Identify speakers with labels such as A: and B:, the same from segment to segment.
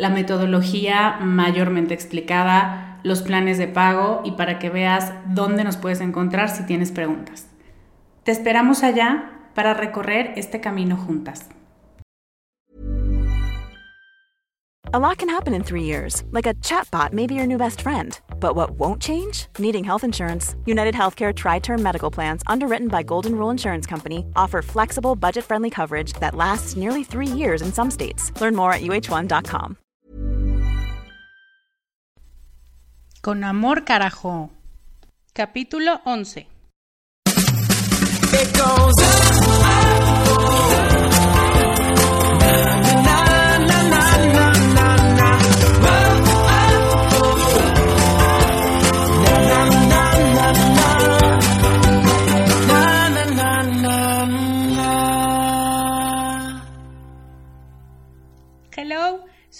A: la metodología mayormente explicada, los planes de pago y para que veas dónde nos puedes encontrar si tienes preguntas. Te esperamos allá para recorrer este camino juntas.
B: A lot can happen in three years, like a chatbot may be your new best friend. But what won't change? Needing health insurance. United Healthcare Tri Term Medical Plans, underwritten by Golden Rule Insurance Company, offer flexible, budget friendly coverage that lasts nearly three years in some states. Learn more at uh1.com.
A: Con amor, carajo. Capítulo 11.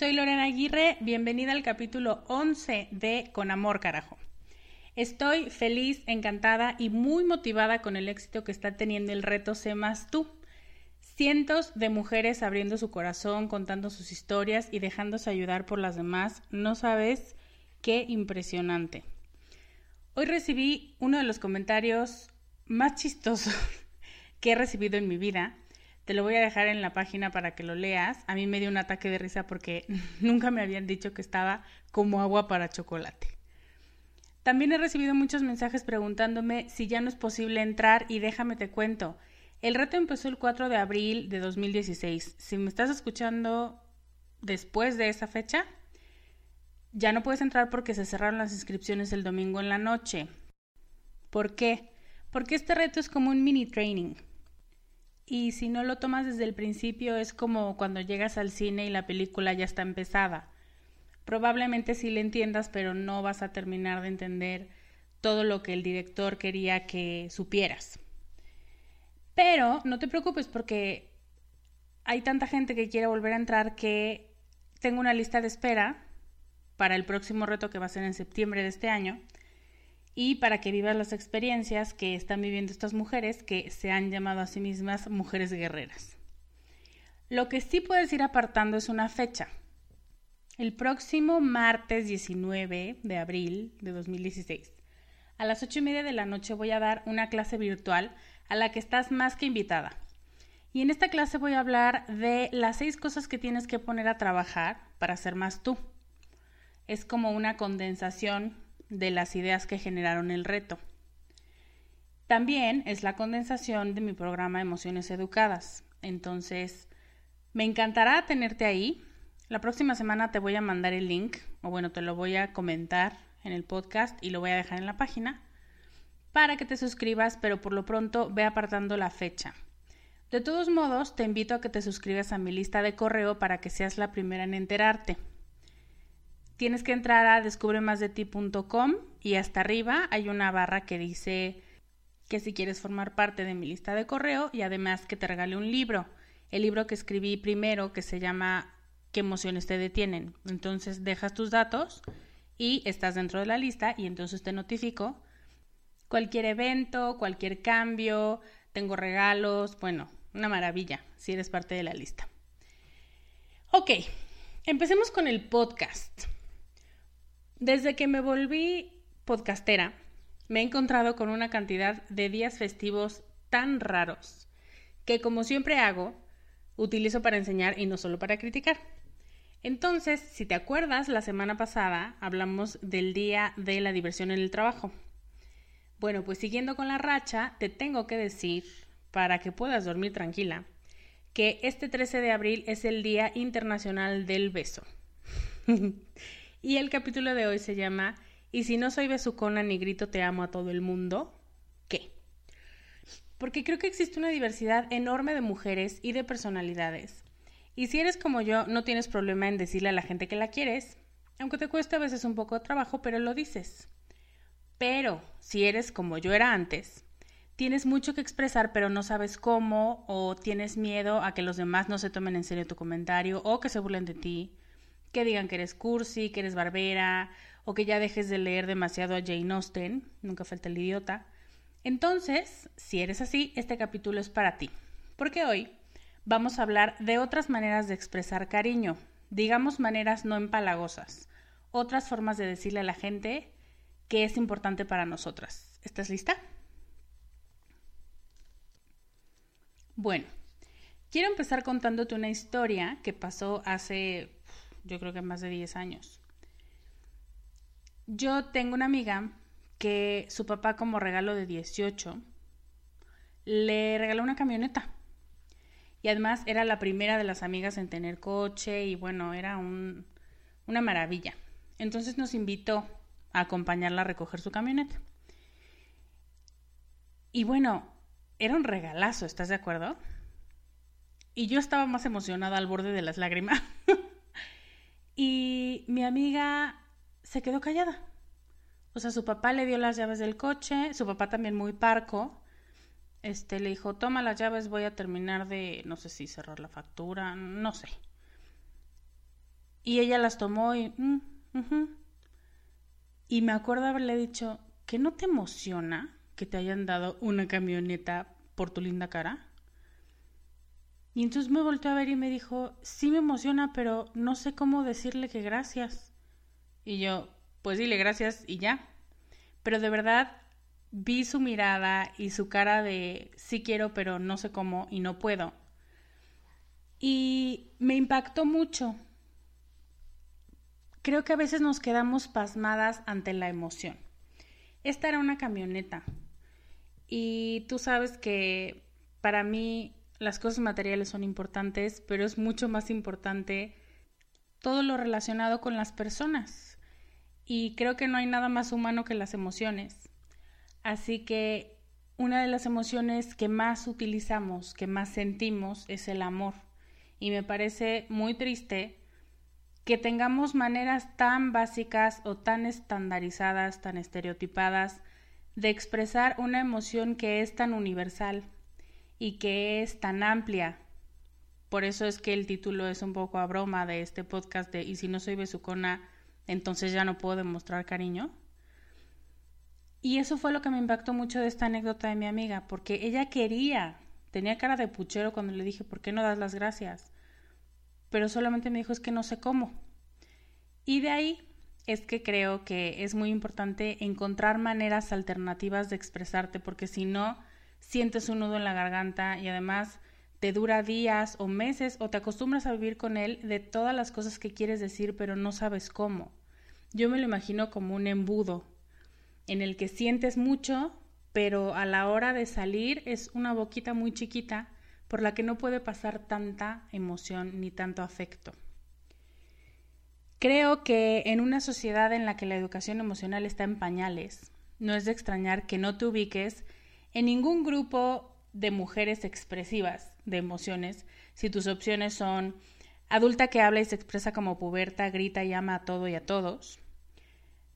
A: Soy Lorena Aguirre, bienvenida al capítulo 11 de Con Amor Carajo. Estoy feliz, encantada y muy motivada con el éxito que está teniendo el reto Sé más tú. Cientos de mujeres abriendo su corazón, contando sus historias y dejándose ayudar por las demás. No sabes qué impresionante. Hoy recibí uno de los comentarios más chistosos que he recibido en mi vida te lo voy a dejar en la página para que lo leas. A mí me dio un ataque de risa porque nunca me habían dicho que estaba como agua para chocolate. También he recibido muchos mensajes preguntándome si ya no es posible entrar y déjame te cuento. El reto empezó el 4 de abril de 2016. Si me estás escuchando después de esa fecha, ya no puedes entrar porque se cerraron las inscripciones el domingo en la noche. ¿Por qué? Porque este reto es como un mini training y si no lo tomas desde el principio es como cuando llegas al cine y la película ya está empezada. Probablemente sí le entiendas, pero no vas a terminar de entender todo lo que el director quería que supieras. Pero no te preocupes porque hay tanta gente que quiere volver a entrar que tengo una lista de espera para el próximo reto que va a ser en septiembre de este año y para que vivas las experiencias que están viviendo estas mujeres que se han llamado a sí mismas mujeres guerreras. Lo que sí puedes ir apartando es una fecha. El próximo martes 19 de abril de 2016, a las 8 y media de la noche voy a dar una clase virtual a la que estás más que invitada. Y en esta clase voy a hablar de las seis cosas que tienes que poner a trabajar para ser más tú. Es como una condensación de las ideas que generaron el reto. También es la condensación de mi programa Emociones Educadas. Entonces, me encantará tenerte ahí. La próxima semana te voy a mandar el link, o bueno, te lo voy a comentar en el podcast y lo voy a dejar en la página para que te suscribas, pero por lo pronto ve apartando la fecha. De todos modos, te invito a que te suscribas a mi lista de correo para que seas la primera en enterarte tienes que entrar a descubremasdeti.com y hasta arriba hay una barra que dice que si quieres formar parte de mi lista de correo y además que te regale un libro. El libro que escribí primero que se llama ¿Qué emociones te detienen? Entonces dejas tus datos y estás dentro de la lista y entonces te notifico cualquier evento, cualquier cambio, tengo regalos, bueno, una maravilla si eres parte de la lista. Ok, empecemos con el podcast. Desde que me volví podcastera, me he encontrado con una cantidad de días festivos tan raros que como siempre hago, utilizo para enseñar y no solo para criticar. Entonces, si te acuerdas, la semana pasada hablamos del día de la diversión en el trabajo. Bueno, pues siguiendo con la racha, te tengo que decir, para que puedas dormir tranquila, que este 13 de abril es el Día Internacional del Beso. y el capítulo de hoy se llama ¿Y si no soy besucona ni grito te amo a todo el mundo? ¿Qué? Porque creo que existe una diversidad enorme de mujeres y de personalidades y si eres como yo, no tienes problema en decirle a la gente que la quieres, aunque te cueste a veces un poco de trabajo, pero lo dices. Pero si eres como yo era antes, tienes mucho que expresar, pero no sabes cómo, o tienes miedo a que los demás no se tomen en serio tu comentario, o que se burlen de ti, que digan que eres cursi, que eres barbera, o que ya dejes de leer demasiado a Jane Austen, nunca falta el idiota. Entonces, si eres así, este capítulo es para ti, porque hoy vamos a hablar de otras maneras de expresar cariño, digamos maneras no empalagosas, otras formas de decirle a la gente que es importante para nosotras. ¿Estás lista? Bueno, quiero empezar contándote una historia que pasó hace, yo creo que más de 10 años. Yo tengo una amiga que su papá como regalo de 18 le regaló una camioneta y además era la primera de las amigas en tener coche y bueno, era un, una maravilla. Entonces nos invitó a acompañarla a recoger su camioneta. Y bueno, era un regalazo, ¿estás de acuerdo? Y yo estaba más emocionada al borde de las lágrimas. y mi amiga se quedó callada. O sea, su papá le dio las llaves del coche, su papá también muy parco, este, le dijo, toma las llaves, voy a terminar de, no sé si cerrar la factura, no sé. Y ella las tomó y... Mm, y me acuerdo haberle dicho, ¿que no te emociona que te hayan dado una camioneta por tu linda cara? Y entonces me volteó a ver y me dijo, sí me emociona, pero no sé cómo decirle que gracias. Y yo, pues dile gracias y ya. Pero de verdad vi su mirada y su cara de sí quiero, pero no sé cómo y no puedo. Y me impactó mucho. Creo que a veces nos quedamos pasmadas ante la emoción. Esta era una camioneta. Y tú sabes que para mí las cosas materiales son importantes, pero es mucho más importante todo lo relacionado con las personas. Y creo que no hay nada más humano que las emociones. Así que una de las emociones que más utilizamos, que más sentimos, es el amor. Y me parece muy triste que tengamos maneras tan básicas o tan estandarizadas, tan estereotipadas, de expresar una emoción que es tan universal y que es tan amplia. Por eso es que el título es un poco a broma de este podcast de ¿Y si no soy besucona, entonces ya no puedo demostrar cariño? Y eso fue lo que me impactó mucho de esta anécdota de mi amiga, porque ella quería, tenía cara de puchero cuando le dije, ¿por qué no das las gracias? Pero solamente me dijo, es que no sé cómo. Y de ahí es que creo que es muy importante encontrar maneras alternativas de expresarte, porque si no, sientes un nudo en la garganta y además te dura días o meses o te acostumbras a vivir con él de todas las cosas que quieres decir, pero no sabes cómo. Yo me lo imagino como un embudo, en el que sientes mucho, pero a la hora de salir es una boquita muy chiquita por la que no puede pasar tanta emoción ni tanto afecto. Creo que en una sociedad en la que la educación emocional está en pañales, no es de extrañar que no te ubiques en ningún grupo de mujeres expresivas de emociones si tus opciones son adulta que habla y se expresa como puberta, grita y ama a todo y a todos,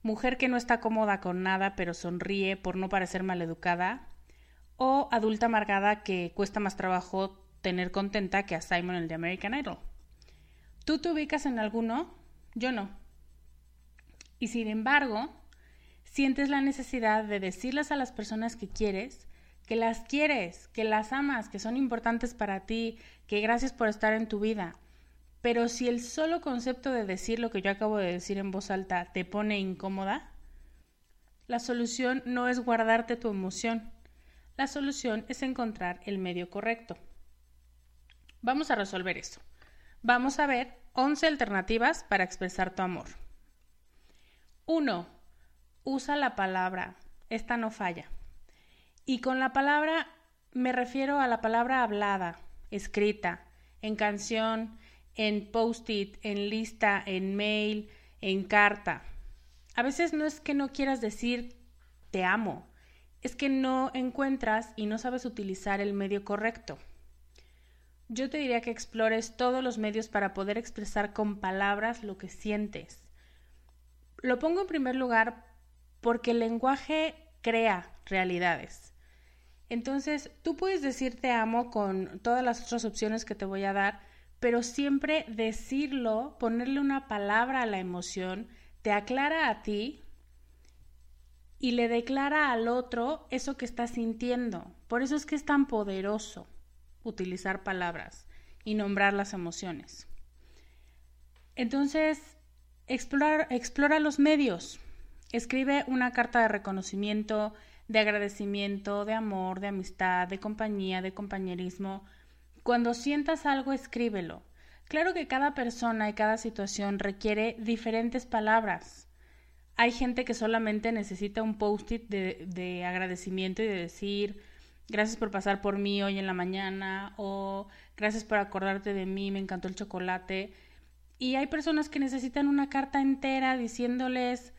A: mujer que no está cómoda con nada pero sonríe por no parecer maleducada, o adulta amargada que cuesta más trabajo tener contenta que a Simon el de American Idol. ¿Tú te ubicas en alguno? Yo no. Y sin embargo, sientes la necesidad de decirles a las personas que quieres que las quieres, que las amas, que son importantes para ti, que gracias por estar en tu vida. Pero si el solo concepto de decir lo que yo acabo de decir en voz alta te pone incómoda, la solución no es guardarte tu emoción. La solución es encontrar el medio correcto. Vamos a resolver eso. Vamos a ver 11 alternativas para expresar tu amor. 1. Usa la palabra. Esta no falla. Y con la palabra me refiero a la palabra hablada, escrita, en canción, en post-it, en lista, en mail, en carta. A veces no es que no quieras decir te amo, es que no encuentras y no sabes utilizar el medio correcto. Yo te diría que explores todos los medios para poder expresar con palabras lo que sientes. Lo pongo en primer lugar porque el lenguaje crea realidades. Entonces, tú puedes decir te amo con todas las otras opciones que te voy a dar, pero siempre decirlo, ponerle una palabra a la emoción, te aclara a ti y le declara al otro eso que está sintiendo. Por eso es que es tan poderoso utilizar palabras y nombrar las emociones. Entonces, explora, explora los medios. Escribe una carta de reconocimiento, de agradecimiento, de amor, de amistad, de compañía, de compañerismo. Cuando sientas algo, escríbelo. Claro que cada persona y cada situación requiere diferentes palabras. Hay gente que solamente necesita un post-it de, de, agradecimiento y de decir gracias por pasar por mí hoy en la mañana o gracias por acordarte de mí, me encantó el chocolate. Y hay personas que necesitan una carta entera diciéndoles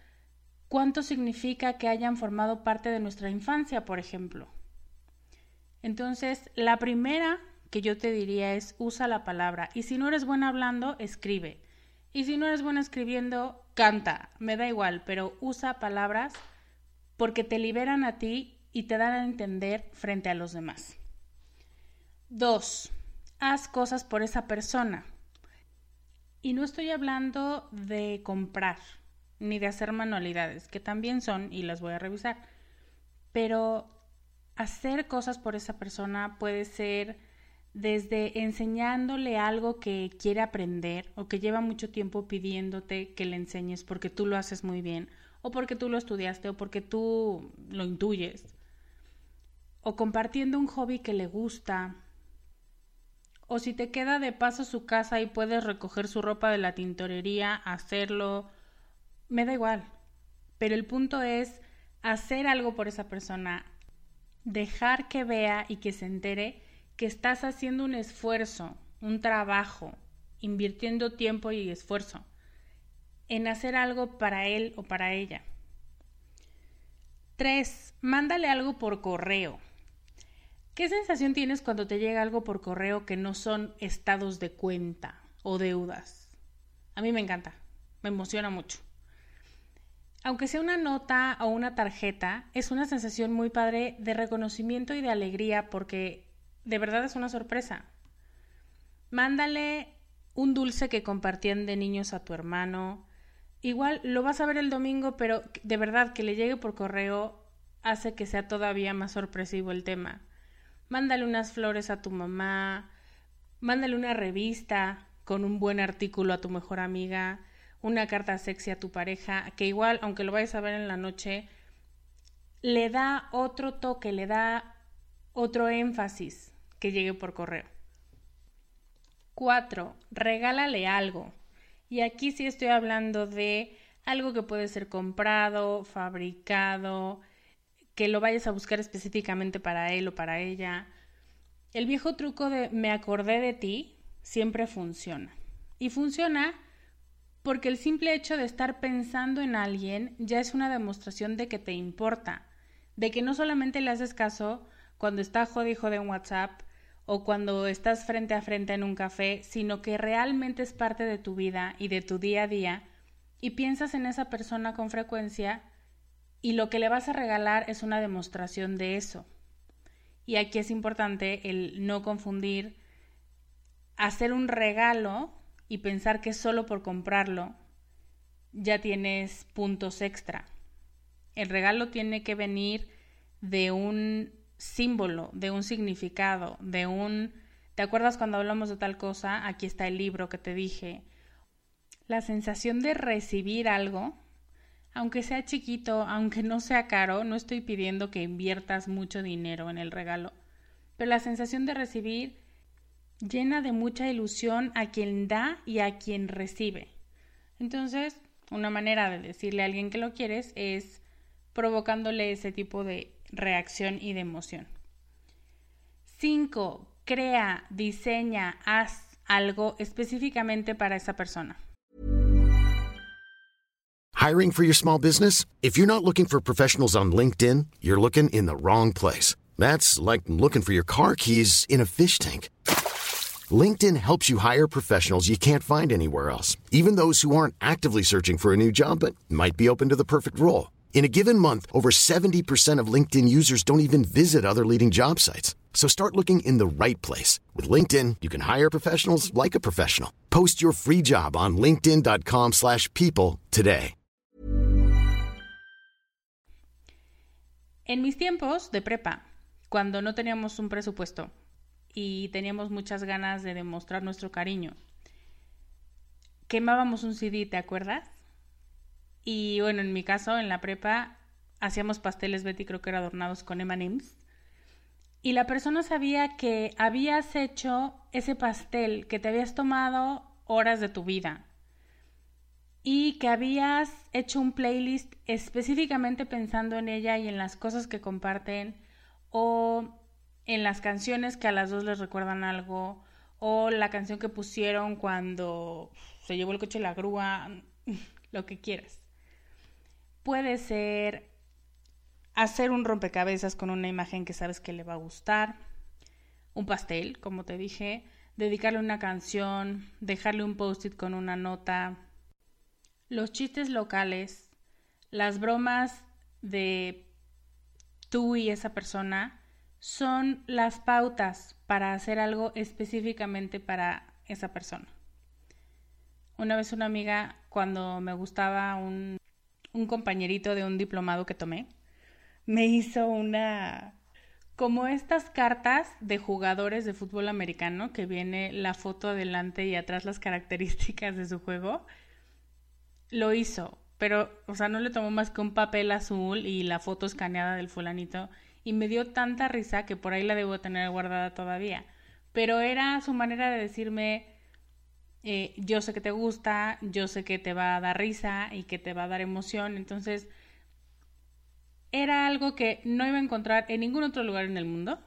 A: cuánto significa que hayan formado parte de nuestra infancia, por ejemplo. Entonces, la primera que yo te diría es usa la palabra y si no eres buena hablando, escribe. Y si no eres buena escribiendo, canta, me da igual, pero usa palabras porque te liberan a ti y te dan a entender frente a los demás. Dos, haz cosas por esa persona. Y no estoy hablando de comprar, ni de hacer manualidades, que también son y las voy a revisar. Pero hacer cosas por esa persona puede ser desde enseñándole algo que quiere aprender o que lleva mucho tiempo pidiéndote que le enseñes porque tú lo haces muy bien o porque tú lo estudiaste o porque tú lo intuyes o compartiendo un hobby que le gusta o si te queda de paso su casa y puedes recoger su ropa de la tintorería, hacerlo me da igual. Pero el punto es hacer algo por esa persona, dejar que vea y que se entere que estás haciendo un esfuerzo, un trabajo, invirtiendo tiempo y esfuerzo en hacer algo para él o para ella. Tres, Mándale algo por correo. ¿Qué sensación tienes cuando te llega algo por correo que no son estados de cuenta o deudas? A mí me encanta, me emociona mucho aunque sea una nota o una tarjeta, es una sensación muy padre de reconocimiento y de alegría porque de verdad es una sorpresa. Mándale un dulce que compartían de niños a tu hermano. Igual lo vas a ver el domingo, pero de verdad que le llegue por correo hace que sea todavía más sorpresivo el tema. Mándale unas flores a tu mamá, mándale una revista con un buen artículo a tu mejor amiga una carta sexy a tu pareja, que igual, aunque lo vayas a ver en la noche, le da otro toque, le da otro énfasis que llegue por correo. 4. Regálale algo. Y aquí sí estoy hablando de algo que puede ser comprado, fabricado, que lo vayas a buscar específicamente para él o para ella. El viejo truco de me acordé de ti siempre funciona. Y funciona porque el simple hecho de estar pensando en alguien ya es una demostración de que te importa, de que no solamente le haces caso cuando está jodido de un WhatsApp o cuando estás frente a frente en un café, sino que realmente es parte de tu vida y de tu día a día y piensas en esa persona con frecuencia y lo que le vas a regalar es una demostración de eso. Y aquí es importante el no confundir hacer un regalo y pensar que solo por comprarlo ya tienes puntos extra. El regalo tiene que venir de un símbolo, de un significado, de un... ¿Te acuerdas cuando hablamos de tal cosa? Aquí está el libro que te dije. La sensación de recibir algo, aunque sea chiquito, aunque no sea caro, no estoy pidiendo que inviertas mucho dinero en el regalo, pero la sensación de recibir llena de mucha ilusión a quien da y a quien recibe. Entonces, una manera de decirle a alguien que lo quieres es provocándole ese tipo de reacción y de emoción. 5. Crea, diseña, haz algo específicamente para esa persona.
C: Hiring for your small business? If you're not looking for professionals on LinkedIn, you're looking in the wrong place. That's like looking for your car keys in a fish tank. LinkedIn helps you hire professionals you can't find anywhere else, even those who aren't actively searching for a new job but might be open to the perfect role. In a given month, over 70% of LinkedIn users don't even visit other leading job sites. So start looking in the right place. With LinkedIn, you can hire professionals like a professional. Post your free job on linkedin.com slash people today.
A: En mis tiempos de prepa, cuando no teníamos un presupuesto y teníamos muchas ganas de demostrar nuestro cariño, quemábamos un CD, ¿te acuerdas? Y bueno, en mi caso, en la prepa, hacíamos pasteles Betty, creo que eran adornados con M&M's. Y la persona sabía que habías hecho ese pastel, que te habías tomado horas de tu vida. Y que habías hecho un playlist específicamente pensando en ella y en las cosas que comparten, o en las canciones que a las dos les recuerdan algo, o la canción que pusieron cuando se llevó el coche la grúa, lo que quieras. Puede ser hacer un rompecabezas con una imagen que sabes que le va a gustar, un pastel, como te dije, dedicarle una canción, dejarle un post-it con una nota, los chistes locales, las bromas de tú y esa persona son las pautas para hacer algo específicamente para esa persona. Una vez una amiga, cuando me gustaba un un compañerito de un diplomado que tomé, me hizo una como estas cartas de jugadores de fútbol americano que viene la foto adelante y atrás las características de su juego. Lo hizo, pero o sea, no le tomó más que un papel azul y la foto escaneada del fulanito y me dio tanta risa que por ahí la debo tener guardada todavía. Pero era su manera de decirme eh, yo sé que te gusta, yo sé que te va a dar risa y que te va a dar emoción, entonces era algo que no iba a encontrar en ningún otro lugar en el mundo,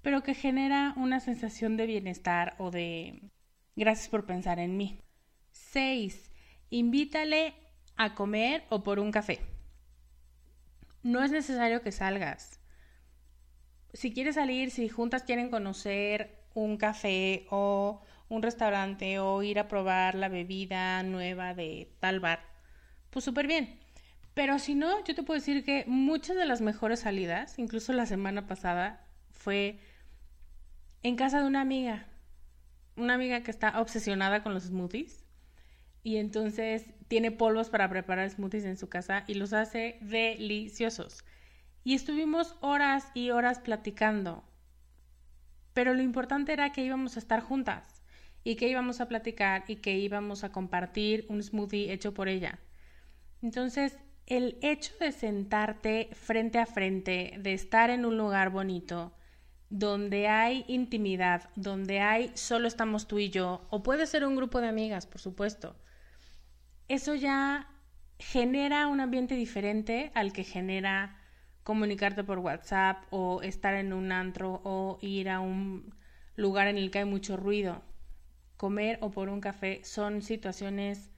A: pero que genera una sensación de bienestar o de gracias por pensar en mí. 6. Invítale a comer o por un café. No es necesario que salgas. Si quieres salir, si juntas quieren conocer un café o un restaurante o ir a probar la bebida nueva de tal bar, pues súper bien. Pero si no, yo te puedo decir que muchas de las mejores salidas, incluso la semana pasada, fue en casa de una amiga. Una amiga que está obsesionada con los smoothies. Y entonces tiene polvos para preparar smoothies en su casa y los hace deliciosos. Y estuvimos horas y horas platicando. Pero lo importante era que íbamos a estar juntas y que íbamos a platicar y que íbamos a compartir un smoothie hecho por ella. Entonces, el hecho de sentarte frente a frente, de estar en un lugar bonito, donde hay intimidad, donde hay solo estamos tú y yo, o puede ser un grupo de amigas, por supuesto, eso ya genera un ambiente diferente al que genera comunicarte por WhatsApp o estar en un antro o ir a un lugar en el que hay mucho ruido comer o por un café son situaciones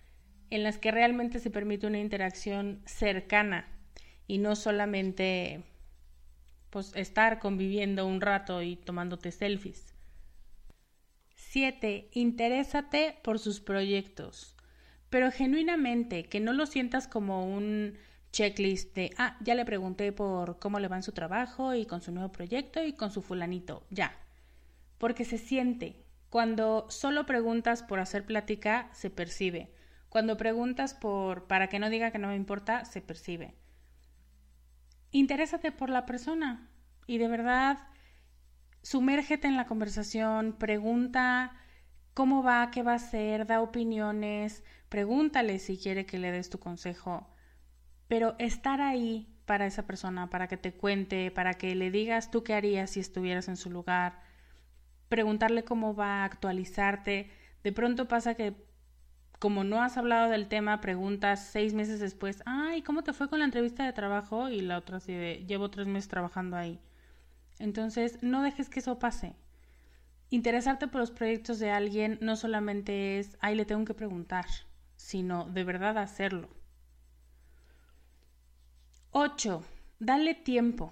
A: en las que realmente se permite una interacción cercana y no solamente pues estar conviviendo un rato y tomándote selfies. 7. Interésate por sus proyectos, pero genuinamente, que no lo sientas como un checklist de, ah, ya le pregunté por cómo le va en su trabajo y con su nuevo proyecto y con su fulanito, ya. Porque se siente, cuando solo preguntas por hacer plática, se percibe. Cuando preguntas por para que no diga que no me importa, se percibe. Interésate por la persona y de verdad sumérgete en la conversación, pregunta cómo va, qué va a hacer, da opiniones, pregúntale si quiere que le des tu consejo, pero estar ahí para esa persona, para que te cuente, para que le digas tú qué harías si estuvieras en su lugar, preguntarle cómo va, a actualizarte. De pronto pasa que como no has hablado del tema, preguntas seis meses después, ay, ¿cómo te fue con la entrevista de trabajo? Y la otra así de, llevo tres meses trabajando ahí. Entonces, no dejes que eso pase. Interesarte por los proyectos de alguien no solamente es, ay, le tengo que preguntar, sino de verdad hacerlo. 8. Dale tiempo.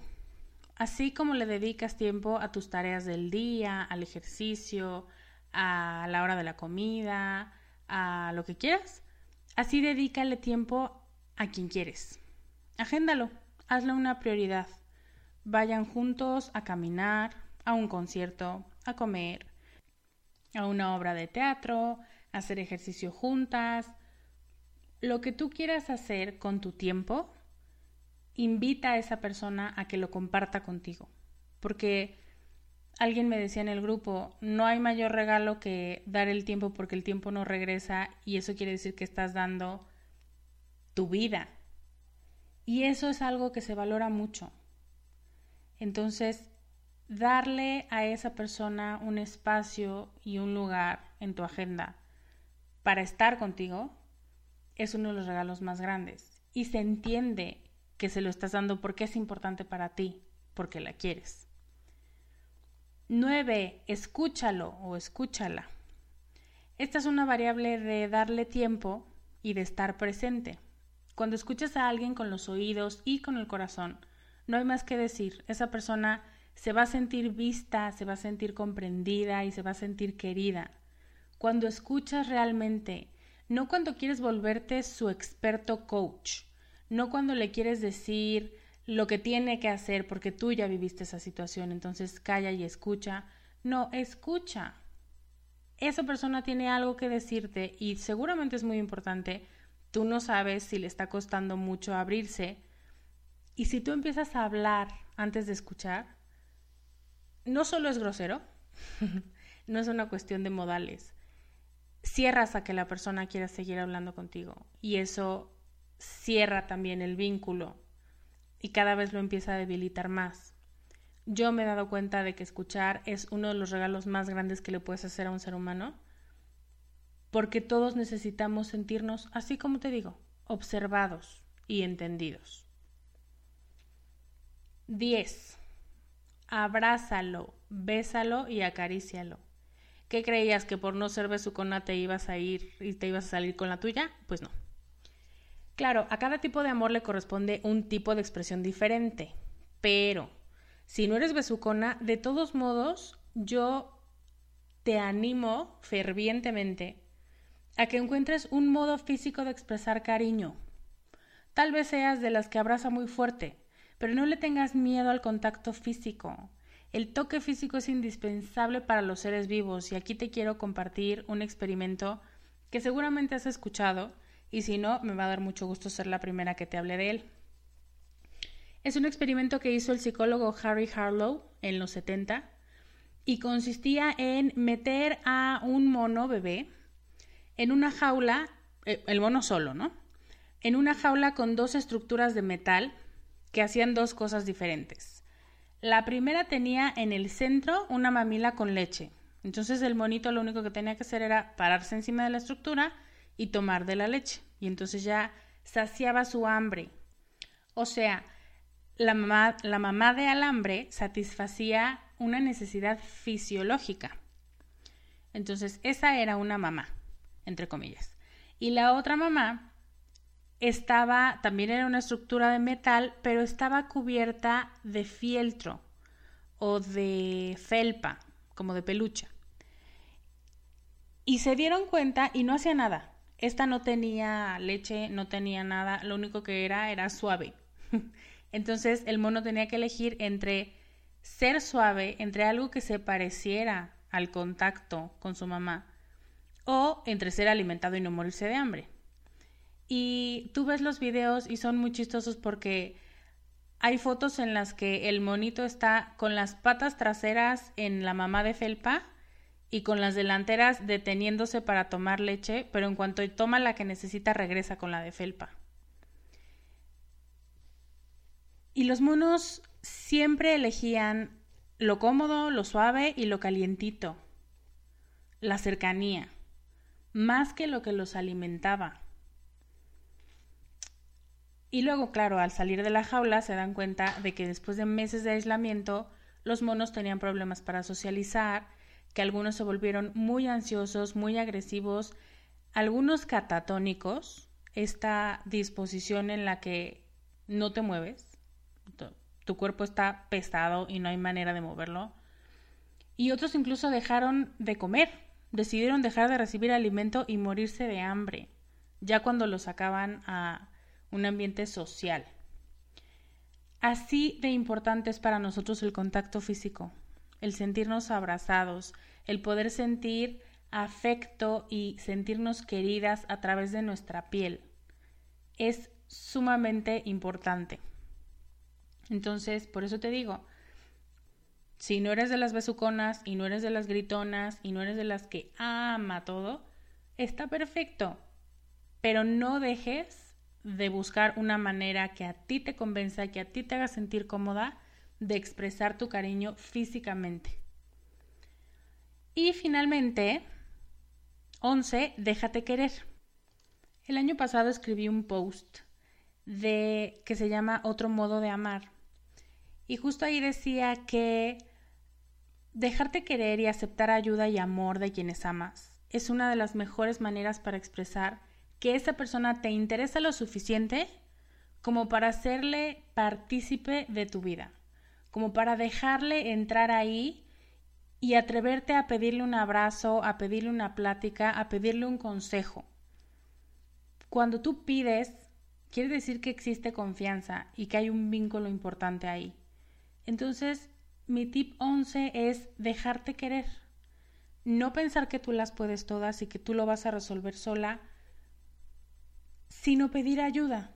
A: Así como le dedicas tiempo a tus tareas del día, al ejercicio, a la hora de la comida, a lo que quieras, así dedícale tiempo a quien quieres. Agéndalo, hazlo una prioridad. Vayan juntos a caminar, a un concierto, a comer, a una obra de teatro, a hacer ejercicio juntas. Lo que tú quieras hacer con tu tiempo, invita a esa persona a que lo comparta contigo. Porque alguien me decía en el grupo, no hay mayor regalo que dar el tiempo porque el tiempo no regresa y eso quiere decir que estás dando tu vida. Y eso es algo que se valora mucho. Entonces, darle a esa persona un espacio y un lugar en tu agenda para estar contigo es uno de los regalos más grandes. Y se entiende que se lo estás dando porque es importante para ti, porque la quieres. 9. Escúchalo o escúchala. Esta es una variable de darle tiempo y de estar presente. Cuando escuchas a alguien con los oídos y con el corazón, no hay más que decir. Esa persona se va a sentir vista, se va a sentir comprendida y se va a sentir querida. Cuando escuchas realmente, no cuando quieres volverte su experto coach, no cuando le quieres decir lo que tiene que hacer porque tú ya viviste esa situación, entonces calla y escucha. No, escucha. Esa persona tiene algo que decirte y seguramente es muy importante. Tú no sabes si le está costando mucho abrirse. Y si tú empiezas a hablar antes de escuchar, no solo es grosero, no es una cuestión de modales. Cierras a que la persona quiera seguir hablando contigo y eso cierra también el vínculo y cada vez lo empieza a debilitar más. Yo me he dado cuenta de que escuchar es uno de los regalos más grandes que le puedes hacer a un ser humano, porque todos necesitamos sentirnos, así como te digo, observados y entendidos. 10. Abrázalo, bésalo y acarícialo. ¿Qué creías que por no ser besucona te ibas a ir y te ibas a salir con la tuya? Pues no. Claro, a cada tipo de amor le corresponde un tipo de expresión diferente, pero si no eres besucona, de todos modos, yo te animo fervientemente a que encuentres un modo físico de expresar cariño. Tal vez seas de las que abraza muy fuerte, pero no le tengas miedo al contacto físico. El toque físico es indispensable para los seres vivos y aquí te quiero compartir un experimento que seguramente has escuchado y si no, me va a dar mucho gusto ser la primera que te hable de él. Es un experimento que hizo el psicólogo Harry Harlow en los 70 y consistía en meter a un mono bebé en una jaula, eh, el mono solo, ¿no? En una jaula con dos estructuras de metal que hacían dos cosas diferentes. La primera tenía en el centro una mamila con leche. Entonces el monito lo único que tenía que hacer era pararse encima de la estructura y tomar de la leche. Y entonces ya saciaba su hambre. O sea, la mamá, la mamá de alambre satisfacía una necesidad fisiológica. Entonces, esa era una mamá, entre comillas. Y la otra mamá estaba, también era una estructura de metal, pero estaba cubierta de fieltro o de felpa, como de peluche. Y se dieron cuenta y no hacía nada. Esta no tenía leche, no tenía nada, lo único que era era suave. Entonces el mono tenía que elegir entre ser suave, entre algo que se pareciera al contacto con su mamá, o entre ser alimentado y no morirse de hambre. Y tú ves los videos y son muy chistosos porque hay fotos en las que el monito está con las patas traseras en la mamá de felpa y con las delanteras deteniéndose para tomar leche, pero en cuanto toma la que necesita regresa con la de felpa. Y los monos siempre elegían lo cómodo, lo suave y lo calientito, la cercanía, más que lo que los alimentaba. Y luego, claro, al salir de la jaula se dan cuenta de que después de meses de aislamiento, los monos tenían problemas para socializar, que algunos se volvieron muy ansiosos, muy agresivos, algunos catatónicos, esta disposición en la que no te mueves, tu cuerpo está pesado y no hay manera de moverlo, y otros incluso dejaron de comer, decidieron dejar de recibir alimento y morirse de hambre, ya cuando los sacaban a un ambiente social. Así de importante es para nosotros el contacto físico, el sentirnos abrazados, el poder sentir afecto y sentirnos queridas a través de nuestra piel. Es sumamente importante. Entonces, por eso te digo, si no eres de las besuconas y no eres de las gritonas y no eres de las que ama todo, está perfecto. Pero no dejes de buscar una manera que a ti te convenza, que a ti te haga sentir cómoda de expresar tu cariño físicamente. Y finalmente, 11. Déjate querer. El año pasado escribí un post de que se llama Otro modo de amar. Y justo ahí decía que dejarte querer y aceptar ayuda y amor de quienes amas es una de las mejores maneras para expresar que esa persona te interesa lo suficiente como para hacerle partícipe de tu vida, como para dejarle entrar ahí y atreverte a pedirle un abrazo, a pedirle una plática, a pedirle un consejo. Cuando tú pides, quiere decir que existe confianza y que hay un vínculo importante ahí. Entonces, mi tip 11 es dejarte querer. No pensar que tú las puedes todas y que tú lo vas a resolver sola, sino pedir ayuda.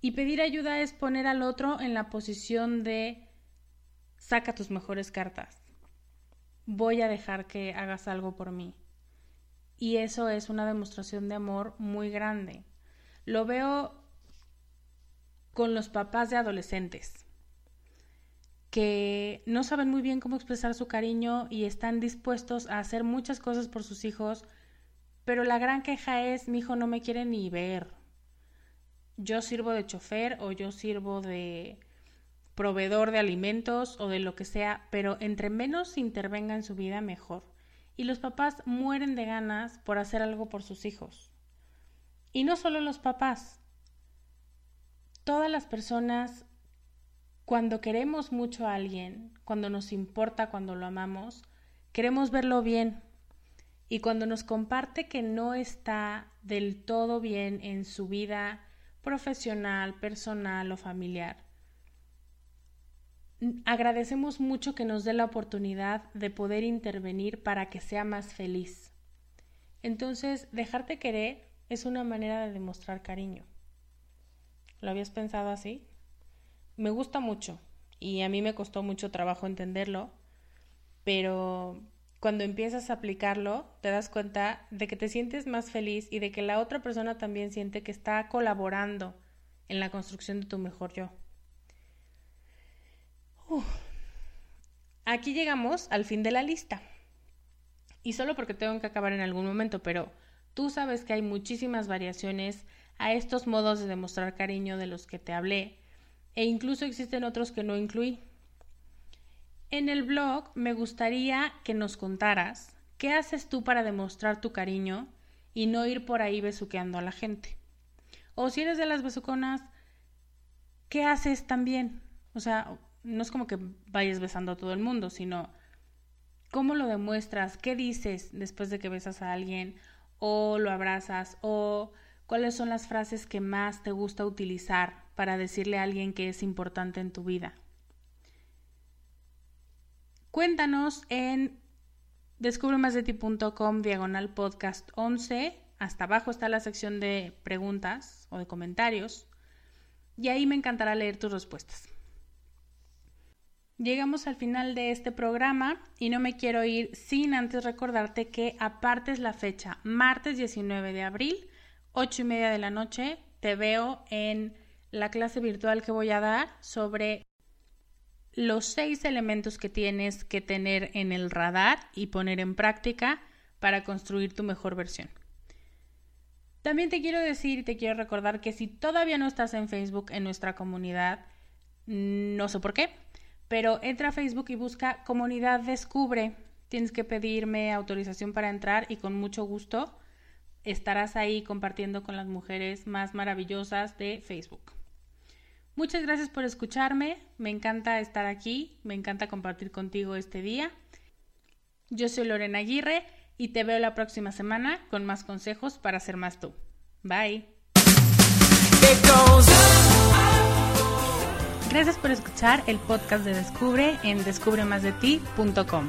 A: Y pedir ayuda es poner al otro en la posición de saca tus mejores cartas. Voy a dejar que hagas algo por mí. Y eso es una demostración de amor muy grande. Lo veo con los papás de adolescentes que no saben muy bien cómo expresar su cariño y están dispuestos a hacer muchas cosas por sus hijos pero la gran queja es, mi hijo no me quiere ni ver. Yo sirvo de chofer o yo sirvo de proveedor de alimentos o de lo que sea, pero entre menos intervenga en su vida, mejor. Y los papás mueren de ganas por hacer algo por sus hijos. Y no solo los papás. Todas las personas, cuando queremos mucho a alguien, cuando nos importa, cuando lo amamos, queremos verlo bien, y cuando nos comparte que no está del todo bien en su vida profesional, personal o familiar, agradecemos mucho que nos dé la oportunidad de poder intervenir para que sea más feliz. Entonces, dejarte querer es una manera de demostrar cariño. ¿Lo habías pensado así? Me gusta mucho y a mí me costó mucho trabajo entenderlo, pero cuando empiezas a aplicarlo, te das cuenta de que te sientes más feliz y de que la otra persona también siente que está colaborando en la construcción de tu mejor yo. Aquí llegamos al fin de la lista. Y solo porque tengo que acabar en algún momento, pero tú sabes que hay muchísimas variaciones a estos modos de demostrar cariño de los que te hablé, e incluso existen otros que no incluí. En el blog me gustaría que nos contaras qué haces tú para demostrar tu cariño y no ir por ahí besuqueando a la gente. O si eres de las besuconas, ¿qué haces también? O sea, no es como que vayas besando a todo el mundo, sino cómo lo demuestras, qué dices después de que besas a alguien o lo abrazas o cuáles son las frases que más te gusta utilizar para decirle a alguien que es importante en tu vida. Cuéntanos en descubremasdeti.com diagonal podcast 11 hasta abajo está la sección de preguntas o de comentarios y ahí me encantará leer tus respuestas. Llegamos al final de este programa y no me quiero ir sin antes recordarte que aparte es la fecha, martes 19 de abril, 8 y media de la noche, te veo en la clase virtual que voy a dar sobre los seis elementos que tienes que tener en el radar y poner en práctica para construir tu mejor versión. También te quiero decir y te quiero recordar que si todavía no estás en Facebook en nuestra comunidad, no sé por qué, pero entra a Facebook y busca Comunidad Descubre. Tienes que pedirme autorización para entrar y con mucho gusto estarás ahí compartiendo con las mujeres más maravillosas de Facebook. Muchas gracias por escucharme, me encanta estar aquí, me encanta compartir contigo este día. Yo soy Lorena Aguirre y te veo la próxima semana con más consejos para ser más tú. Bye. Gracias por escuchar el podcast de Descubre en descubremasdeti.com.